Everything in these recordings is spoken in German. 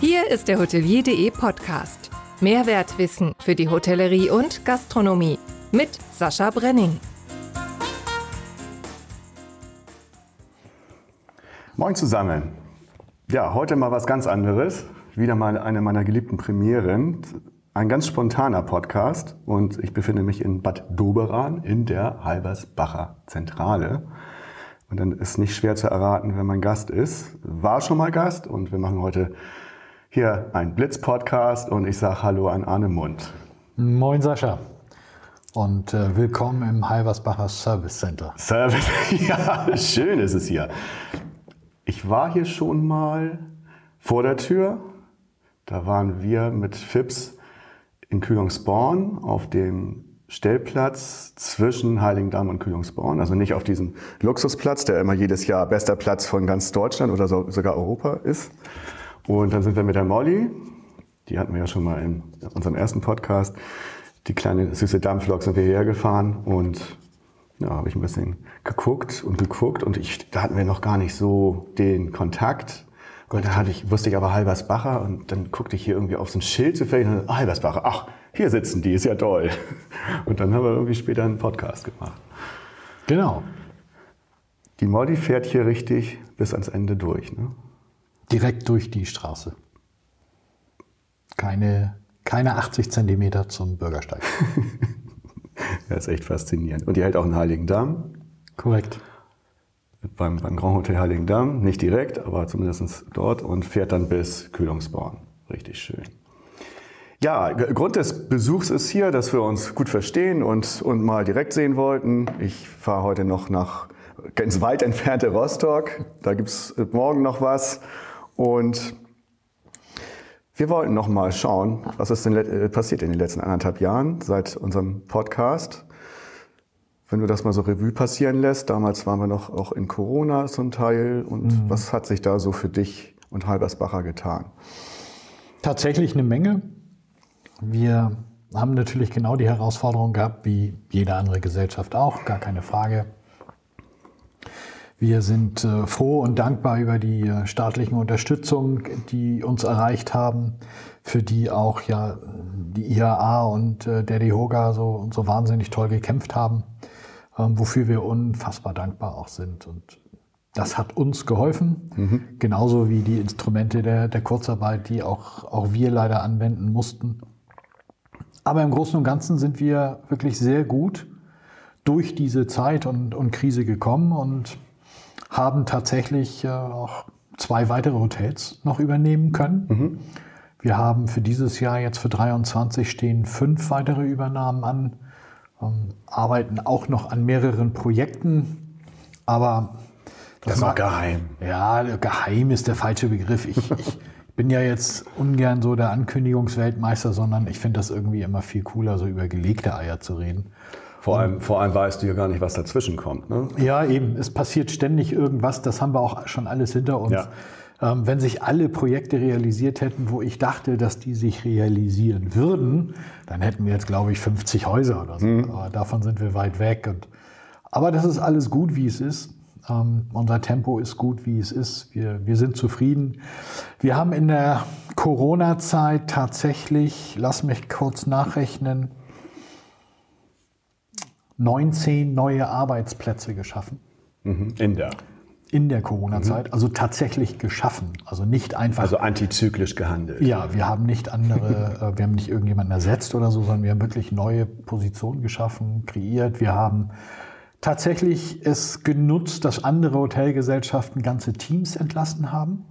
Hier ist der Hotelier.de Podcast. Mehrwertwissen für die Hotellerie und Gastronomie mit Sascha Brenning. Moin zusammen. Ja, heute mal was ganz anderes. Wieder mal eine meiner geliebten Premieren. Ein ganz spontaner Podcast und ich befinde mich in Bad Doberan in der Halbersbacher Zentrale. Und dann ist nicht schwer zu erraten, wer mein Gast ist. War schon mal Gast und wir machen heute hier einen Blitz-Podcast und ich sage Hallo an Arne Mund. Moin Sascha und äh, willkommen im Halbersbacher Service Center. Service, ja, schön ist es hier. Ich war hier schon mal vor der Tür. Da waren wir mit Fips in Kühlungsborn auf dem Stellplatz zwischen Heiligendamm und Kühlungsborn. Also nicht auf diesem Luxusplatz, der immer jedes Jahr bester Platz von ganz Deutschland oder so, sogar Europa ist. Und dann sind wir mit der Molly, die hatten wir ja schon mal in unserem ersten Podcast, die kleine süße Dampflok sind wir hierher gefahren und ja, habe ich ein bisschen geguckt und geguckt und ich, da hatten wir noch gar nicht so den Kontakt. Und da hatte ich, wusste ich aber Halbersbacher und dann guckte ich hier irgendwie auf so ein Schild zufällig und ah, Halbersbacher, ach, hier sitzen die, ist ja toll. Und dann haben wir irgendwie später einen Podcast gemacht. Genau. Die Molly fährt hier richtig bis ans Ende durch, ne? Direkt durch die Straße. Keine, keine 80 Zentimeter zum Bürgersteig. das ist echt faszinierend. Und die hält auch in Heiligendamm. Korrekt. Beim, beim Grand Hotel Heiligendamm, nicht direkt, aber zumindest dort und fährt dann bis Kühlungsborn. Richtig schön. Ja, Grund des Besuchs ist hier, dass wir uns gut verstehen und, und mal direkt sehen wollten. Ich fahre heute noch nach ganz weit entfernte Rostock. Da gibt's morgen noch was. Und wir wollten noch mal schauen, was ist denn äh, passiert in den letzten anderthalb Jahren seit unserem Podcast. Wenn du das mal so Revue passieren lässt, damals waren wir noch auch in Corona zum Teil. Und mhm. was hat sich da so für dich und Halbersbacher getan? Tatsächlich eine Menge. Wir haben natürlich genau die Herausforderung gehabt, wie jede andere Gesellschaft auch, gar keine Frage. Wir sind äh, froh und dankbar über die äh, staatlichen Unterstützung, die uns erreicht haben, für die auch ja die IAA und äh, der DEHOGA so, so wahnsinnig toll gekämpft haben, ähm, wofür wir unfassbar dankbar auch sind. Und das hat uns geholfen, mhm. genauso wie die Instrumente der, der Kurzarbeit, die auch, auch wir leider anwenden mussten. Aber im Großen und Ganzen sind wir wirklich sehr gut durch diese Zeit und, und Krise gekommen und haben tatsächlich äh, auch zwei weitere Hotels noch übernehmen können. Mhm. Wir haben für dieses Jahr jetzt für 23 stehen fünf weitere Übernahmen an, ähm, arbeiten auch noch an mehreren Projekten, aber das, das ist geheim. Ja, geheim ist der falsche Begriff. Ich, ich bin ja jetzt ungern so der Ankündigungsweltmeister, sondern ich finde das irgendwie immer viel cooler, so über gelegte Eier zu reden. Vor allem, vor allem weißt du ja gar nicht, was dazwischen kommt. Ne? Ja, eben. Es passiert ständig irgendwas. Das haben wir auch schon alles hinter uns. Ja. Ähm, wenn sich alle Projekte realisiert hätten, wo ich dachte, dass die sich realisieren würden, dann hätten wir jetzt, glaube ich, 50 Häuser oder so. Mhm. Aber davon sind wir weit weg. Und, aber das ist alles gut, wie es ist. Ähm, unser Tempo ist gut, wie es ist. Wir, wir sind zufrieden. Wir haben in der Corona-Zeit tatsächlich, lass mich kurz nachrechnen, 19 neue Arbeitsplätze geschaffen. Mhm. In der? In der Corona-Zeit, mhm. also tatsächlich geschaffen, also nicht einfach. Also antizyklisch gehandelt. Ja, wir haben nicht andere, äh, wir haben nicht irgendjemanden ersetzt oder so, sondern wir haben wirklich neue Positionen geschaffen, kreiert. Wir haben tatsächlich es genutzt, dass andere Hotelgesellschaften ganze Teams entlassen haben.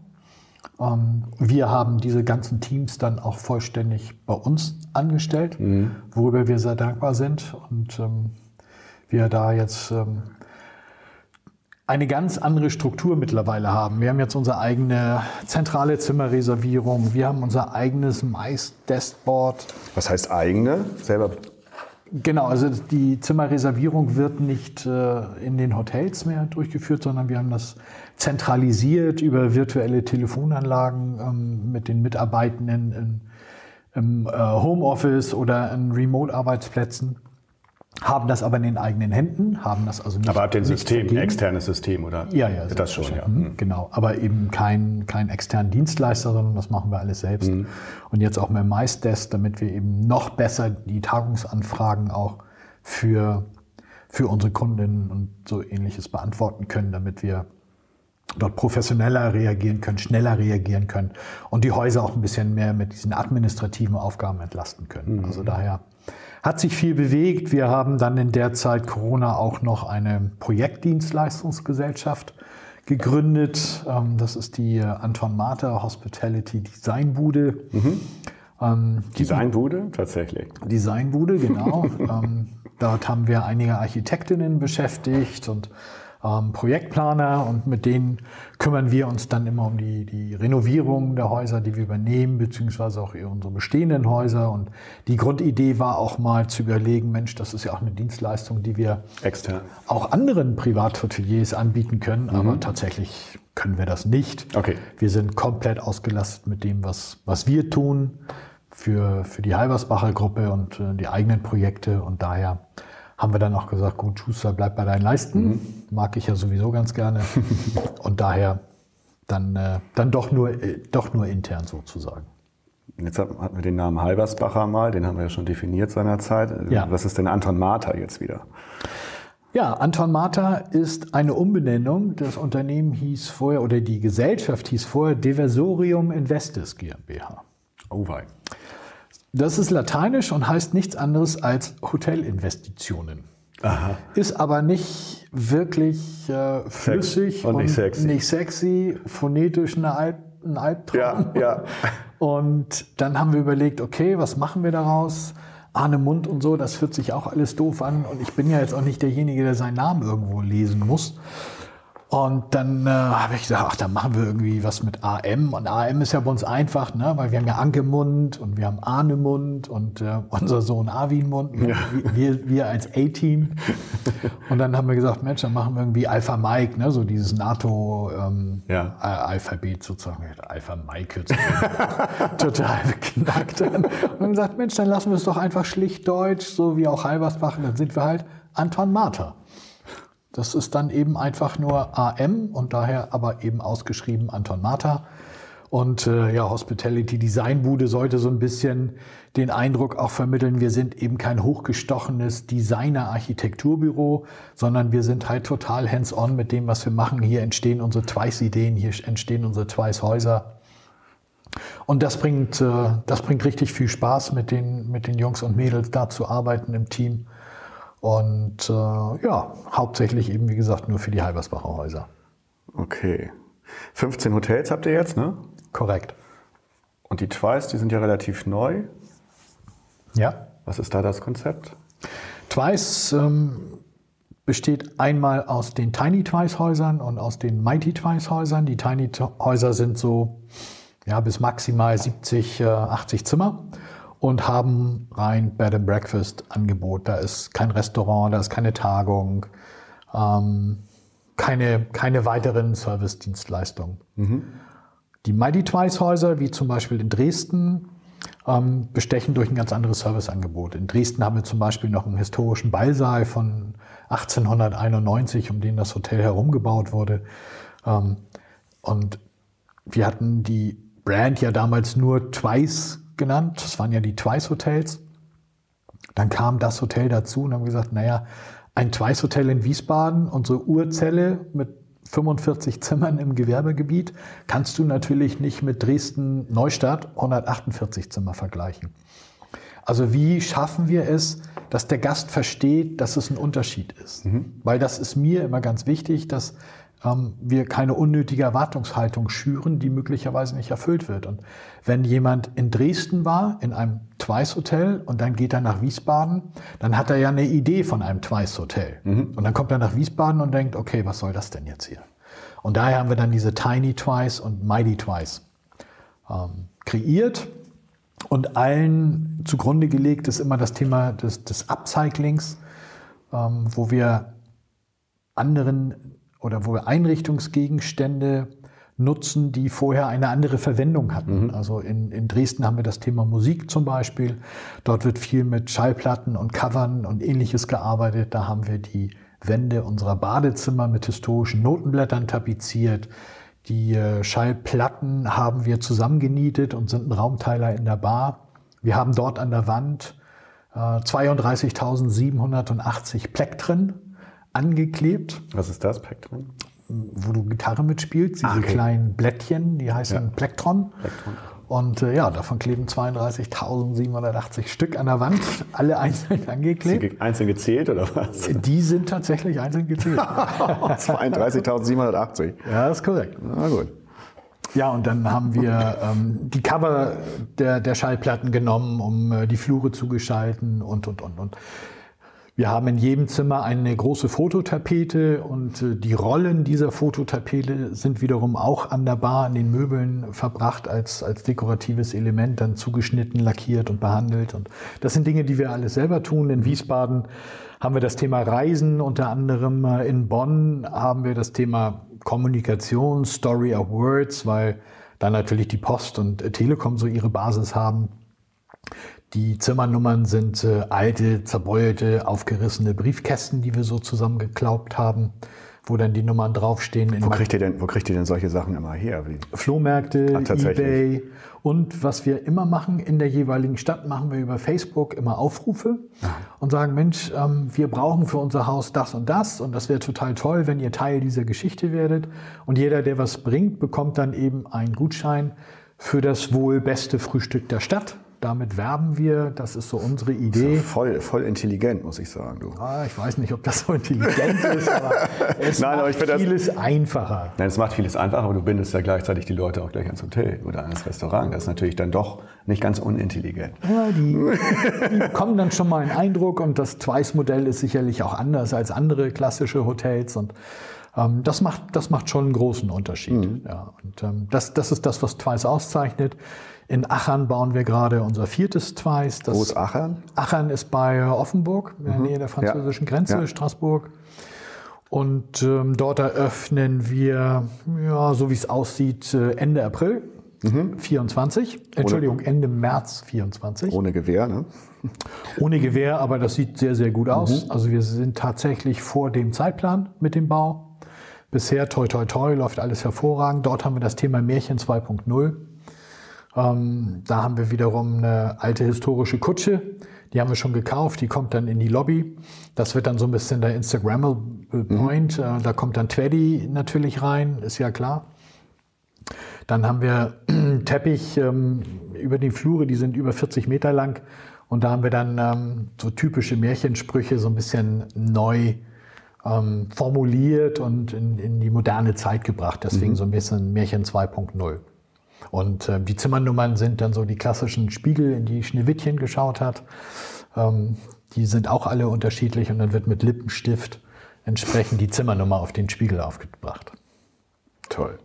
Ähm, wir haben diese ganzen Teams dann auch vollständig bei uns angestellt, mhm. worüber wir sehr dankbar sind. Und ähm, wir da jetzt ähm, eine ganz andere Struktur mittlerweile haben. Wir haben jetzt unsere eigene zentrale Zimmerreservierung, wir haben unser eigenes Mais-Deskboard. Was heißt eigene? Selber Genau, also die Zimmerreservierung wird nicht äh, in den Hotels mehr durchgeführt, sondern wir haben das zentralisiert über virtuelle Telefonanlagen ähm, mit den Mitarbeitenden in, im äh, Homeoffice oder in Remote-Arbeitsplätzen. Haben das aber in den eigenen Händen, haben das also nicht. Aber habt ihr ein System, ein externes System, oder? Ja, ja, Das schon, ja. Mhm, Genau, aber eben kein, kein externen Dienstleister, sondern das machen wir alles selbst. Mhm. Und jetzt auch mit MySdesk, damit wir eben noch besser die Tagungsanfragen auch für, für unsere Kundinnen und so ähnliches beantworten können, damit wir dort professioneller reagieren können, schneller reagieren können und die Häuser auch ein bisschen mehr mit diesen administrativen Aufgaben entlasten können. Also daher hat sich viel bewegt. Wir haben dann in der Zeit Corona auch noch eine Projektdienstleistungsgesellschaft gegründet. Ähm, Das ist die äh, Anton Mater Hospitality Designbude. Ähm, die Designbude, tatsächlich. Designbude, genau. ähm, dort haben wir einige Architektinnen beschäftigt und ähm, Projektplaner und mit denen kümmern wir uns dann immer um die, die Renovierung der Häuser, die wir übernehmen, beziehungsweise auch unsere bestehenden Häuser. Und die Grundidee war auch mal zu überlegen, Mensch, das ist ja auch eine Dienstleistung, die wir Extern. auch anderen Privathoteliers anbieten können, aber tatsächlich können wir das nicht. Okay. Wir sind komplett ausgelastet mit dem, was, was wir tun für, für die Halbersbacher Gruppe und äh, die eigenen Projekte und daher haben wir dann auch gesagt, gut, Schuster, bleib bei deinen Leisten. Mag ich ja sowieso ganz gerne. und daher dann, äh, dann doch, nur, äh, doch nur intern sozusagen. Jetzt hat- hatten wir den Namen Halbersbacher mal, den haben wir ja schon definiert seinerzeit. Ja. Was ist denn Anton Mater jetzt wieder? Ja, Anton Mater ist eine Umbenennung. Das Unternehmen hieß vorher, oder die Gesellschaft hieß vorher Diversorium Investis GmbH. Oh wei. Das ist lateinisch und heißt nichts anderes als Hotelinvestitionen. Aha. Ist aber nicht wirklich äh, flüssig und nicht sexy. nicht sexy, phonetisch eine Alp, ein Albtraum. Ja, ja. Und dann haben wir überlegt, okay, was machen wir daraus? Arne Mund und so, das fühlt sich auch alles doof an. Und ich bin ja jetzt auch nicht derjenige, der seinen Namen irgendwo lesen muss. Und dann äh, habe ich gedacht, ach, dann machen wir irgendwie was mit AM. Und AM ist ja bei uns einfach, ne? weil wir haben ja Angemund und wir haben Arnemund und äh, unser Sohn Arwinmund, wir, wir, wir als A-Team. Und dann haben wir gesagt, Mensch, dann machen wir irgendwie Alpha Mike, ne? so dieses NATO-Alphabet Ja. Alphabet sozusagen. Alpha Mike hört sich total beknackt an. Und dann gesagt, Mensch, dann lassen wir es doch einfach schlicht deutsch, so wie auch Halbersbach. Dann sind wir halt Anton Mater. Das ist dann eben einfach nur AM und daher aber eben ausgeschrieben Anton Mater. Und äh, ja, Hospitality Designbude sollte so ein bisschen den Eindruck auch vermitteln, wir sind eben kein hochgestochenes Designer-Architekturbüro, sondern wir sind halt total hands-on mit dem, was wir machen. Hier entstehen unsere Twice-Ideen, hier entstehen unsere Twice-Häuser. Und das bringt, äh, das bringt richtig viel Spaß, mit den, mit den Jungs und Mädels da zu arbeiten im Team. Und äh, ja, hauptsächlich eben, wie gesagt, nur für die Halbersbacher Häuser. Okay. 15 Hotels habt ihr jetzt, ne? Korrekt. Und die Twice, die sind ja relativ neu. Ja. Was ist da das Konzept? Twice ähm, besteht einmal aus den Tiny Twice Häusern und aus den Mighty Twice Häusern. Die Tiny Häuser sind so ja, bis maximal 70, äh, 80 Zimmer und haben rein Bed and Breakfast Angebot. Da ist kein Restaurant, da ist keine Tagung, ähm, keine, keine weiteren Service-Dienstleistungen. Die Mighty Twice Häuser, wie zum Beispiel in Dresden, ähm, bestechen durch ein ganz anderes Serviceangebot. In Dresden haben wir zum Beispiel noch einen historischen Ballsaal von 1891, um den das Hotel herumgebaut wurde. Ähm, und wir hatten die Brand ja damals nur Twice genannt. Das waren ja die Twice Hotels. Dann kam das Hotel dazu und haben gesagt, naja, ein Twice Hotel in Wiesbaden, unsere Urzelle mit 45 Zimmern im Gewerbegebiet, kannst du natürlich nicht mit Dresden Neustadt 148 Zimmer vergleichen. Also wie schaffen wir es, dass der Gast versteht, dass es ein Unterschied ist? Weil das ist mir immer ganz wichtig, dass ähm, wir keine unnötige Erwartungshaltung schüren, die möglicherweise nicht erfüllt wird. Und wenn jemand in Dresden war, in einem Twice-Hotel, und dann geht er nach Wiesbaden, dann hat er ja eine Idee von einem Twice-Hotel. Und dann kommt er nach Wiesbaden und denkt, okay, was soll das denn jetzt hier? Und daher haben wir dann diese Tiny Twice und Mighty Twice ähm, kreiert. Und allen zugrunde gelegt ist immer das Thema des, des Upcyclings, ähm, wo wir anderen oder wo wir Einrichtungsgegenstände nutzen, die vorher eine andere Verwendung hatten. Mhm. Also in, in Dresden haben wir das Thema Musik zum Beispiel. Dort wird viel mit Schallplatten und Covern und ähnliches gearbeitet. Da haben wir die Wände unserer Badezimmer mit historischen Notenblättern tapeziert. Die äh, Schallplatten haben wir zusammengenietet und sind ein Raumteiler in der Bar. Wir haben dort an der Wand äh, 32.780 Plektren angeklebt. Was ist das, Plektren? wo du Gitarre mitspielst, diese ah, okay. kleinen Blättchen, die heißen ja. Plektron. Plektron. Und äh, ja, davon kleben 32.780 Stück an der Wand, alle einzeln angeklebt. Sind einzeln gezählt oder was? Die sind tatsächlich einzeln gezählt. 32.780. Ja, das ist korrekt. Na gut. Ja, und dann haben wir ähm, die Cover der, der Schallplatten genommen, um äh, die Flure zu gestalten und, und, und, und. Wir haben in jedem Zimmer eine große Fototapete und äh, die Rollen dieser Fototapete sind wiederum auch an der Bar, an den Möbeln verbracht als, als dekoratives Element, dann zugeschnitten, lackiert und behandelt. Und das sind Dinge, die wir alles selber tun. In Wiesbaden haben wir das Thema Reisen, unter anderem äh, in Bonn haben wir das Thema Kommunikation, Story of Words, weil da natürlich die Post und Telekom so ihre Basis haben. Die Zimmernummern sind äh, alte, zerbeulte, aufgerissene Briefkästen, die wir so zusammengeklaubt haben, wo dann die Nummern draufstehen. Wo kriegt, ihr denn, wo kriegt ihr denn solche Sachen immer her? Wie? Flohmärkte, Ach, Ebay. Und was wir immer machen in der jeweiligen Stadt, machen wir über Facebook immer Aufrufe Aha. und sagen, Mensch, ähm, wir brauchen für unser Haus das und das und das wäre total toll, wenn ihr Teil dieser Geschichte werdet. Und jeder, der was bringt, bekommt dann eben einen Gutschein für das wohl beste Frühstück der Stadt. Damit werben wir, das ist so unsere Idee. Ja voll, voll intelligent, muss ich sagen. Du. Ah, ich weiß nicht, ob das so intelligent ist, aber es Nein, macht aber vieles das, einfacher. Nein, es macht vieles einfacher, aber du bindest ja gleichzeitig die Leute auch gleich ans Hotel oder ans Restaurant. Das ist natürlich dann doch nicht ganz unintelligent. Ja, die, die bekommen dann schon mal einen Eindruck und das Twice-Modell ist sicherlich auch anders als andere klassische Hotels und ähm, das, macht, das macht schon einen großen Unterschied. Mhm. Ja, und ähm, das, das ist das, was Twice auszeichnet. In Achern bauen wir gerade unser viertes Twice. Das Wo ist Achern? Achern ist bei Offenburg, in der mhm. Nähe der französischen ja. Grenze, ja. Straßburg. Und ähm, dort eröffnen wir, ja, so wie es aussieht, äh, Ende April mhm. 24. Entschuldigung, Ende März 24. Ohne Gewehr, ne? Ohne Gewehr, aber das sieht sehr, sehr gut aus. Mhm. Also wir sind tatsächlich vor dem Zeitplan mit dem Bau. Bisher, toi, toi, toi, läuft alles hervorragend. Dort haben wir das Thema Märchen 2.0. Ähm, da haben wir wiederum eine alte historische Kutsche. Die haben wir schon gekauft. Die kommt dann in die Lobby. Das wird dann so ein bisschen der Instagrammable Point. Mhm. Äh, da kommt dann Teddy natürlich rein, ist ja klar. Dann haben wir Teppich ähm, über die Flure, die sind über 40 Meter lang. Und da haben wir dann ähm, so typische Märchensprüche so ein bisschen neu ähm, formuliert und in, in, die moderne Zeit gebracht. Deswegen mhm. so ein bisschen Märchen 2.0. Und äh, die Zimmernummern sind dann so die klassischen Spiegel, in die Schneewittchen geschaut hat. Ähm, die sind auch alle unterschiedlich und dann wird mit Lippenstift entsprechend die Zimmernummer auf den Spiegel aufgebracht. Toll.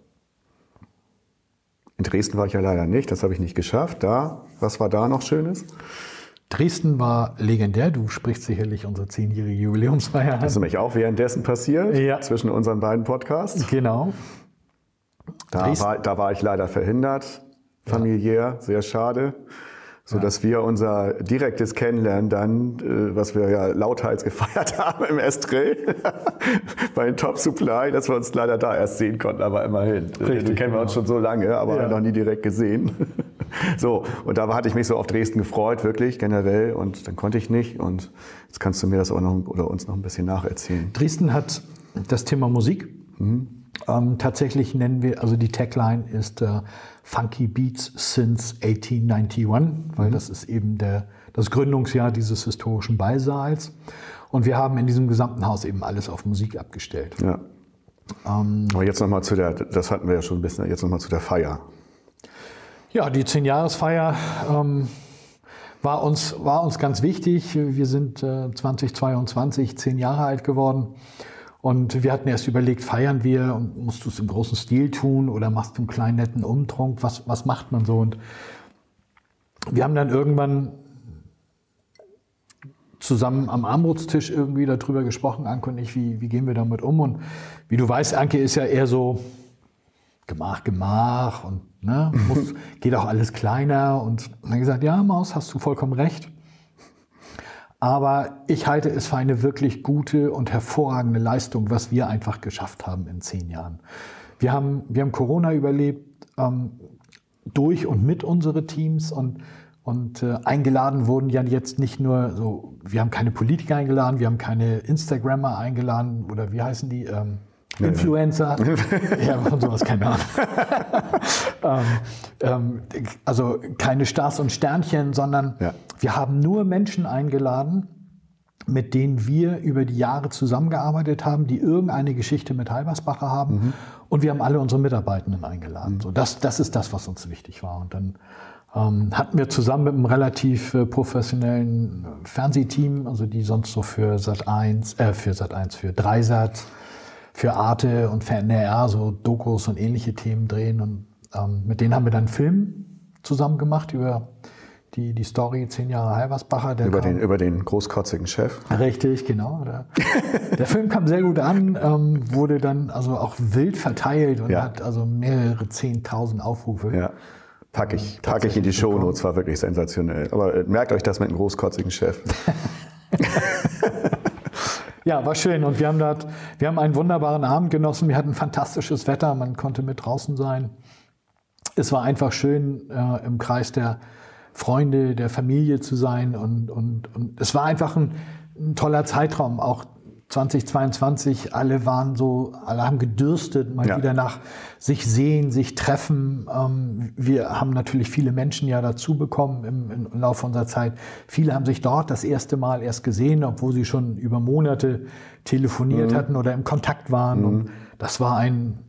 In Dresden war ich ja leider nicht, das habe ich nicht geschafft. Da, was war da noch Schönes? Dresden war legendär. Du sprichst sicherlich unsere zehnjährige Jubiläumsfeier an. Das ist nämlich auch währenddessen passiert, ja. zwischen unseren beiden Podcasts. Genau. Da war, da war ich leider verhindert, familiär, ja. sehr schade. So dass wir unser direktes Kennenlernen dann, äh, was wir ja lauthals gefeiert haben im Estrell bei den Top Supply, dass wir uns leider da erst sehen konnten, aber immerhin. Richtig, Den kennen wir uns genau. schon so lange, aber ja. noch nie direkt gesehen. so, und da hatte ich mich so auf Dresden gefreut, wirklich generell, und dann konnte ich nicht. Und jetzt kannst du mir das auch noch oder uns noch ein bisschen nacherzählen. Dresden hat das Thema Musik. Mhm ähm, tatsächlich nennen wir, also die Tagline ist äh, Funky Beats since 1891, weil mhm. das ist eben der, das Gründungsjahr dieses historischen Ballsaals. Und wir haben in diesem gesamten Haus eben alles auf Musik abgestellt. Ja. Ähm, Aber jetzt nochmal zu der, das hatten wir ja schon ein bisschen, jetzt nochmal zu der Feier. Ja, die Zehnjahresfeier ähm, war, uns, war uns ganz wichtig. Wir sind äh, 2022 zehn Jahre alt geworden. Und wir hatten erst überlegt, feiern wir und musst du es im großen Stil tun oder machst du einen kleinen netten Umtrunk? Was, was macht man so? Und wir haben dann irgendwann zusammen am Armutstisch irgendwie darüber gesprochen, Anke und ich, wie, wie gehen wir damit um? Und wie du weißt, Anke ist ja eher so Gemach, Gemach und ne, muss, geht auch alles kleiner. Und dann gesagt, ja, Maus, hast du vollkommen recht. Aber ich halte es für eine wirklich gute und hervorragende Leistung, was wir einfach geschafft haben in zehn Jahren. Wir haben, wir haben Corona überlebt, ähm, durch und mit unsere Teams und, und äh, eingeladen wurden ja jetzt nicht nur so, wir haben keine Politiker eingeladen, wir haben keine Instagrammer eingeladen oder wie heißen die? Ähm, Influencer. ja, von sowas keine Ahnung. ähm, ähm, also keine Stars und Sternchen, sondern ja. wir haben nur Menschen eingeladen, mit denen wir über die Jahre zusammengearbeitet haben, die irgendeine Geschichte mit Halbersbacher haben. Mhm. Und wir haben alle unsere Mitarbeitenden eingeladen. Mhm. So, das, das ist das, was uns wichtig war. Und dann ähm, hatten wir zusammen mit einem relativ äh, professionellen Fernsehteam, also die sonst so für Sat 1, äh, für Sat 1, für Dreisat, für Arte und für NR so Dokus und ähnliche Themen drehen. Und ähm, mit denen haben wir dann einen Film zusammen gemacht über die, die Story Zehn Jahre Halversbacher. über, den, über den großkotzigen Chef. Richtig, genau. Der, der Film kam sehr gut an, ähm, wurde dann also auch wild verteilt und ja. hat also mehrere Zehntausend Aufrufe. Ja. Packe ich, pack ich in die Shownotes, war wirklich sensationell. Aber äh, merkt euch das mit dem großkotzigen Chef. Ja, war schön und wir haben dort, wir haben einen wunderbaren Abend genossen. Wir hatten fantastisches Wetter, man konnte mit draußen sein. Es war einfach schön äh, im Kreis der Freunde, der Familie zu sein und, und, und es war einfach ein, ein toller Zeitraum, auch 2022, alle waren so, alle haben gedürstet, mal ja. wieder nach sich sehen, sich treffen. Ähm, wir haben natürlich viele Menschen ja dazu bekommen im, im Laufe unserer Zeit. Viele haben sich dort das erste Mal erst gesehen, obwohl sie schon über Monate telefoniert mhm. hatten oder im Kontakt waren. Mhm. Und das war ein,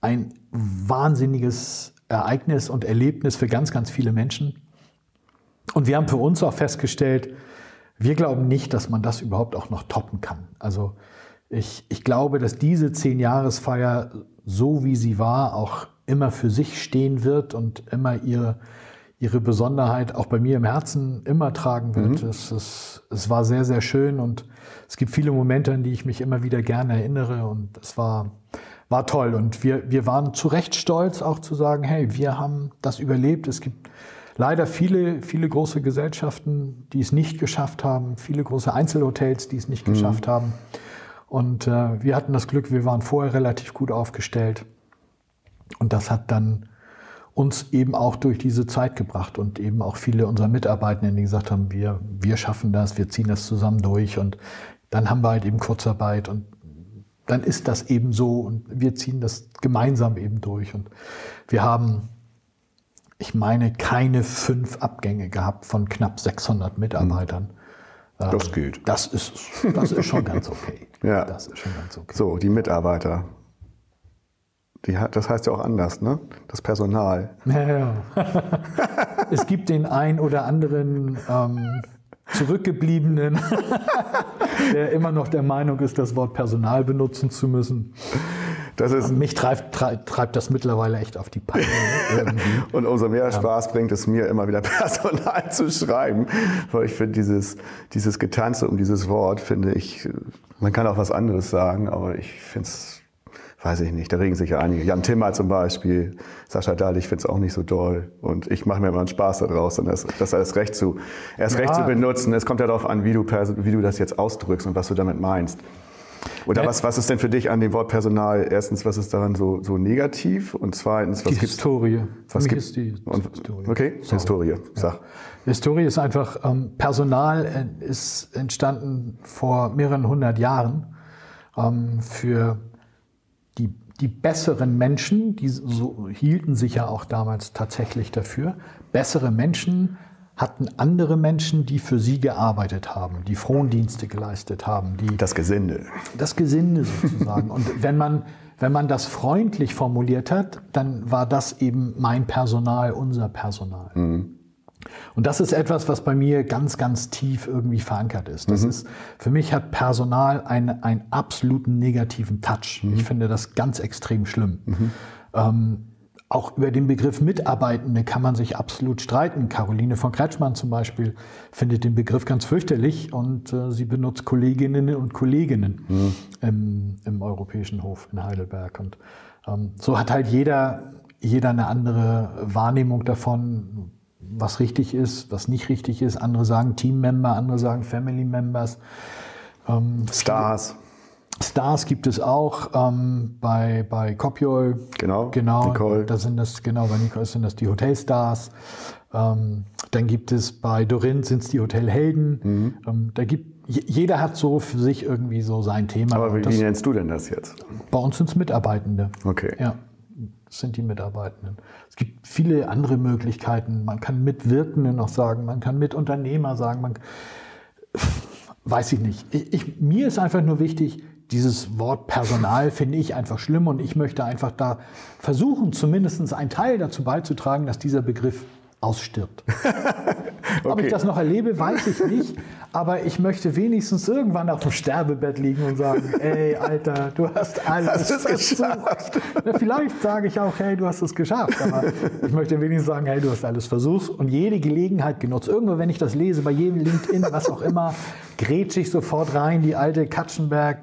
ein wahnsinniges Ereignis und Erlebnis für ganz, ganz viele Menschen. Und wir haben für uns auch festgestellt, wir glauben nicht, dass man das überhaupt auch noch toppen kann. Also ich, ich glaube, dass diese Zehn-Jahresfeier, so wie sie war, auch immer für sich stehen wird und immer ihre, ihre Besonderheit auch bei mir im Herzen immer tragen wird. Mhm. Es, es, es war sehr, sehr schön und es gibt viele Momente, an die ich mich immer wieder gerne erinnere und es war, war toll. Und wir, wir waren zu Recht stolz, auch zu sagen, hey, wir haben das überlebt. Es gibt leider viele, viele große Gesellschaften, die es nicht geschafft haben, viele große Einzelhotels, die es nicht mhm. geschafft haben. Und äh, wir hatten das Glück, wir waren vorher relativ gut aufgestellt. Und das hat dann uns eben auch durch diese Zeit gebracht und eben auch viele unserer Mitarbeitenden, die gesagt haben, wir, wir schaffen das, wir ziehen das zusammen durch und dann haben wir halt eben Kurzarbeit und dann ist das eben so und wir ziehen das gemeinsam eben durch und wir haben ich meine, keine fünf Abgänge gehabt von knapp 600 Mitarbeitern. Hm. Das geht. Das ist, das ist schon ganz okay. ja. Das ist schon ganz okay. So, die Mitarbeiter. Die, das heißt ja auch anders, ne? Das Personal. Ja, ja. es gibt den ein oder anderen ähm, Zurückgebliebenen, der immer noch der Meinung ist, das Wort Personal benutzen zu müssen. Das ist mich treibt, treibt, treibt das mittlerweile echt auf die Palme. und umso mehr Spaß bringt es mir, immer wieder Personal zu schreiben, weil ich finde, dieses, dieses Getanze um dieses Wort, finde ich, man kann auch was anderes sagen, aber ich finde es, weiß ich nicht, da regen sich ja einige. Jan Timmer zum Beispiel, Sascha Dahl, ich finde es auch nicht so toll und ich mache mir immer einen Spaß daraus, und das, das erst recht zu, erst ja. recht zu benutzen. Es kommt ja darauf an, wie du, wie du das jetzt ausdrückst und was du damit meinst. Oder was, was ist denn für dich an dem Wort Personal? Erstens, was ist daran so, so negativ? Und zweitens, was die gibt's? Historie. Was gibt die und, Historie. Okay, Sorry. Historie. Sag. Ja. Historie ist einfach, ähm, Personal äh, ist entstanden vor mehreren hundert Jahren ähm, für die, die besseren Menschen, die so hielten sich ja auch damals tatsächlich dafür, bessere Menschen hatten andere Menschen, die für sie gearbeitet haben, die Frondienste geleistet haben. Die, das Gesinde. Das Gesinde sozusagen. Und wenn man, wenn man das freundlich formuliert hat, dann war das eben mein Personal, unser Personal. Mhm. Und das ist etwas, was bei mir ganz, ganz tief irgendwie verankert ist. Das mhm. ist, für mich hat Personal einen, einen absoluten negativen Touch. Mhm. Ich finde das ganz extrem schlimm. Mhm. Ähm, auch über den Begriff Mitarbeitende kann man sich absolut streiten. Caroline von Kretschmann zum Beispiel findet den Begriff ganz fürchterlich und äh, sie benutzt Kolleginnen und Kolleginnen mhm. im, im, Europäischen Hof in Heidelberg. Und Ähm, so hat halt jeder, jeder eine andere Wahrnehmung davon, was richtig ist, was nicht richtig ist. Andere sagen Teammember, andere sagen Family Members. Ähm, Stars. Stars gibt es auch ähm, bei, bei Copiol. Genau. Genau. Nicole. Da sind das, genau, bei Nicole sind das die Hotelstars. Ähm, dann gibt es bei Dorin sind es die Hotelhelden. Mhm. Ähm, da gibt jeder hat so für sich irgendwie so sein Thema. Aber wie, das, wie nennst du denn das jetzt? Bei uns sind es Mitarbeitende. Okay. Ja, das sind die Mitarbeitenden. Es gibt viele andere Möglichkeiten. Man kann Mitwirkende noch sagen, man kann Mitunternehmer sagen, man weiß ich nicht. Ich, ich, mir ist einfach nur wichtig, dieses Wort Personal finde ich einfach schlimm und ich möchte einfach da versuchen, zumindest einen Teil dazu beizutragen, dass dieser Begriff ausstirbt. okay. Ob ich das noch erlebe, weiß ich nicht. Aber ich möchte wenigstens irgendwann auf dem Sterbebett liegen und sagen, ey, Alter, du hast alles hast geschafft. Ja, vielleicht sage ich auch, hey, du hast es geschafft. Aber ich möchte wenigstens sagen, hey, du hast alles versucht und jede Gelegenheit genutzt. Irgendwo, wenn ich das lese, bei jedem LinkedIn, was auch immer, grätsche ich sofort rein, die alte Katschenberg,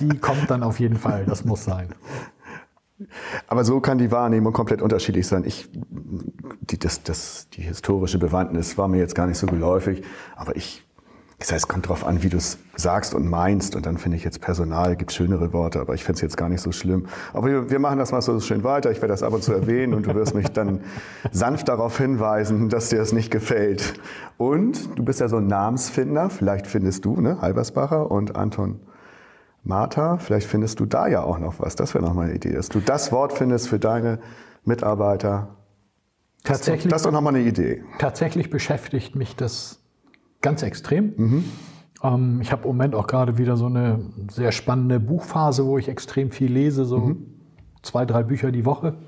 die kommt dann auf jeden Fall. Das muss sein. Aber so kann die Wahrnehmung komplett unterschiedlich sein. Ich, die, das, das, die historische Bewandtnis war mir jetzt gar nicht so geläufig, aber ich, das heißt, es kommt darauf an, wie du es sagst und meinst. Und dann finde ich jetzt Personal, gibt schönere Worte, aber ich finde es jetzt gar nicht so schlimm. Aber wir, wir machen das mal so schön weiter. Ich werde das ab und zu erwähnen und du wirst mich dann sanft darauf hinweisen, dass dir das nicht gefällt. Und du bist ja so ein Namensfinder. Vielleicht findest du, ne, Halbersbacher und Anton Martha, vielleicht findest du da ja auch noch was. Das wäre noch mal eine Idee, dass du das Wort findest für deine Mitarbeiter. Tatsächlich, das ist doch noch mal eine Idee. Tatsächlich beschäftigt mich das ganz extrem. Mhm. Ähm, ich habe im Moment auch gerade wieder so eine sehr spannende Buchphase, wo ich extrem viel lese, so mhm. zwei, drei Bücher die Woche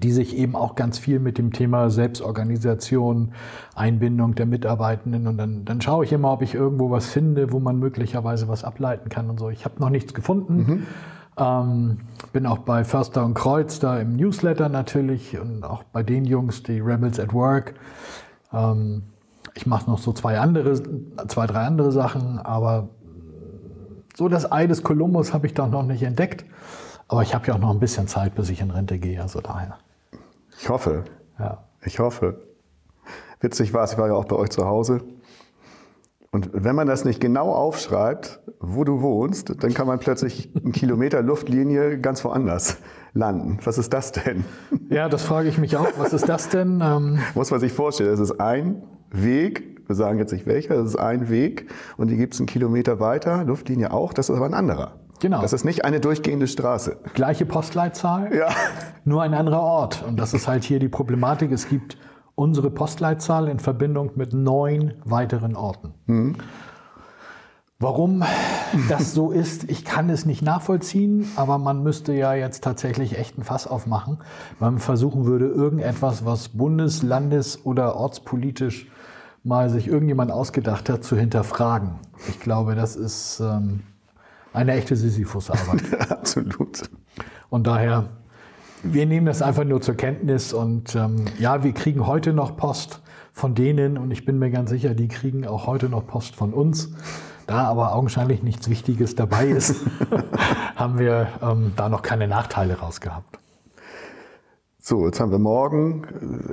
die sich eben auch ganz viel mit dem Thema Selbstorganisation, Einbindung der Mitarbeitenden und dann, dann schaue ich immer, ob ich irgendwo was finde, wo man möglicherweise was ableiten kann und so. Ich habe noch nichts gefunden. Mhm. Ähm, bin auch bei Förster und Kreuz da im Newsletter natürlich und auch bei den Jungs, die Rebels at Work. Ähm, ich mache noch so zwei andere, zwei, drei andere Sachen, aber so das Ei des Kolumbus habe ich da noch nicht entdeckt. Aber ich habe ja auch noch ein bisschen Zeit, bis ich in Rente gehe, also daher. Ich hoffe. Ja. Ich hoffe. Witzig war es, ich war ja auch bei euch zu Hause. Und wenn man das nicht genau aufschreibt, wo du wohnst, dann kann man plötzlich einen Kilometer Luftlinie ganz woanders landen. Was ist das denn? Ja, das frage ich mich auch. Was ist das denn? Ähm Muss man sich vorstellen, es ist ein Weg, wir sagen jetzt nicht welcher, es ist ein Weg und die gibt es einen Kilometer weiter, Luftlinie auch, das ist aber ein anderer. Genau. Das ist nicht eine durchgehende Straße. Gleiche Postleitzahl, ja. nur ein anderer Ort. Und das ist halt hier die Problematik. Es gibt unsere Postleitzahl in Verbindung mit neun weiteren Orten. Mhm. Warum das so ist, ich kann es nicht nachvollziehen, aber man müsste ja jetzt tatsächlich echt ein Fass aufmachen, wenn man versuchen würde, irgendetwas, was bundes-, landes- oder ortspolitisch mal sich irgendjemand ausgedacht hat, zu hinterfragen. Ich glaube, das ist ähm, eine echte Sisyphus-Arbeit. Absolut. Und daher, wir nehmen das einfach nur zur Kenntnis und ähm, ja, wir kriegen heute noch Post von denen und ich bin mir ganz sicher, die kriegen auch heute noch Post von uns. Da aber augenscheinlich nichts Wichtiges dabei ist, haben wir ähm, da noch keine Nachteile rausgehabt. So, jetzt haben wir morgen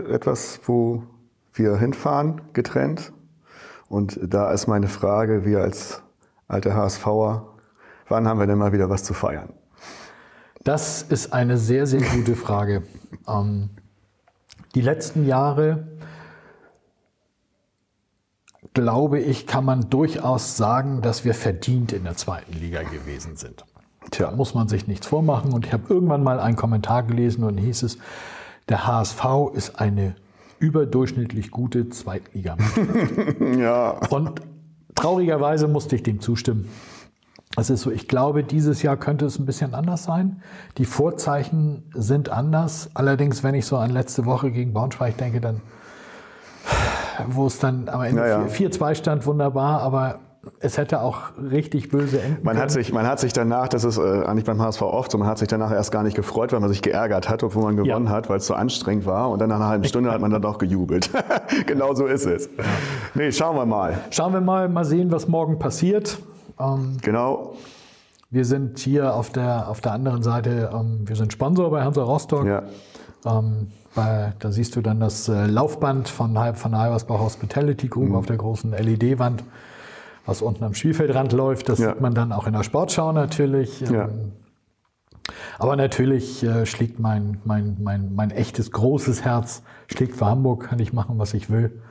äh, etwas, wo wir hinfahren, getrennt. Und da ist meine Frage, wir als alte HSVer, Wann haben wir denn mal wieder was zu feiern? Das ist eine sehr, sehr gute Frage. Ähm, die letzten Jahre, glaube ich, kann man durchaus sagen, dass wir verdient in der zweiten Liga gewesen sind. Tja. Da muss man sich nichts vormachen. Und ich habe irgendwann mal einen Kommentar gelesen und hieß es, der HSV ist eine überdurchschnittlich gute Zweitligamannschaft. ja. Und traurigerweise musste ich dem zustimmen. Es ist so, ich glaube, dieses Jahr könnte es ein bisschen anders sein. Die Vorzeichen sind anders. Allerdings, wenn ich so an letzte Woche gegen Braunschweig denke, dann, wo es dann am Ende ja, 4-2 stand, wunderbar, aber es hätte auch richtig böse enden man Hat sich, man hat sich danach, das ist äh, eigentlich beim HSV oft so, man hat sich danach erst gar nicht gefreut, weil man sich geärgert hat, obwohl man gewonnen ja. hat, weil es so anstrengend war. Und dann nach einer halben Stunde hat man dann doch gejubelt. genau so ist es. Nee, schauen wir mal. Schauen wir mal, mal sehen, was morgen passiert. Ähm, genau. wir sind hier auf der, auf der anderen Seite, ähm, wir sind Sponsor bei Hansa Rostock. Ja. Ähm, bei, da siehst du dann das äh, Laufband von, von der Halbersbach Hospitality Group Mhm. auf der großen LED-Wand, was unten am Spielfeldrand läuft. Das Ja. sieht man dann auch in der Sportschau natürlich. Ja. Ähm, aber natürlich äh, schlägt mein, mein, mein, mein echtes großes Herz schlägt für Hamburg, kann ich machen, was ich will.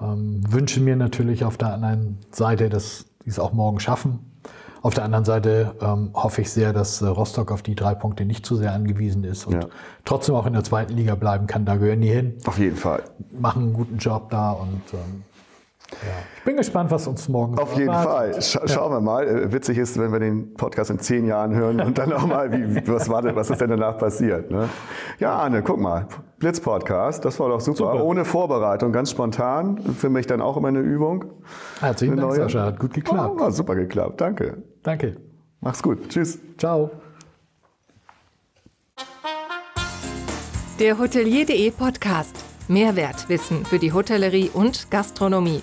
Ähm, wünsche mir natürlich auf der anderen Seite, dass die es auch morgen schaffen. Auf der anderen Seite ähm, hoffe ich sehr, dass äh, Rostock auf die drei Punkte nicht zu sehr angewiesen ist und Ja. trotzdem auch in der zweiten Liga bleiben kann. Da gehören die hin, Auf jeden Fall. machen einen guten Job da und ähm, ja. ich bin gespannt, was uns morgen Auf jeden. Fall. Scha schauen wir mal. Äh, Witzig ist, wenn wir den Podcast in zehn Jahren hören und dann auch mal, wie, was, war denn, was ist denn danach passiert. Ne? Ja, Arne, guck mal. Blitz-Podcast, das war doch super. Super. Ohne Vorbereitung, ganz spontan. Für mich dann auch immer eine Übung. Herzlichen Eine Dank, neue. Sascha. Hat gut geklappt. Oh, super geklappt. Danke. Danke. Mach's gut. Tschüss. Ciao. Der Hotelier.de Podcast. Mehrwertwissen für die Hotellerie und Gastronomie.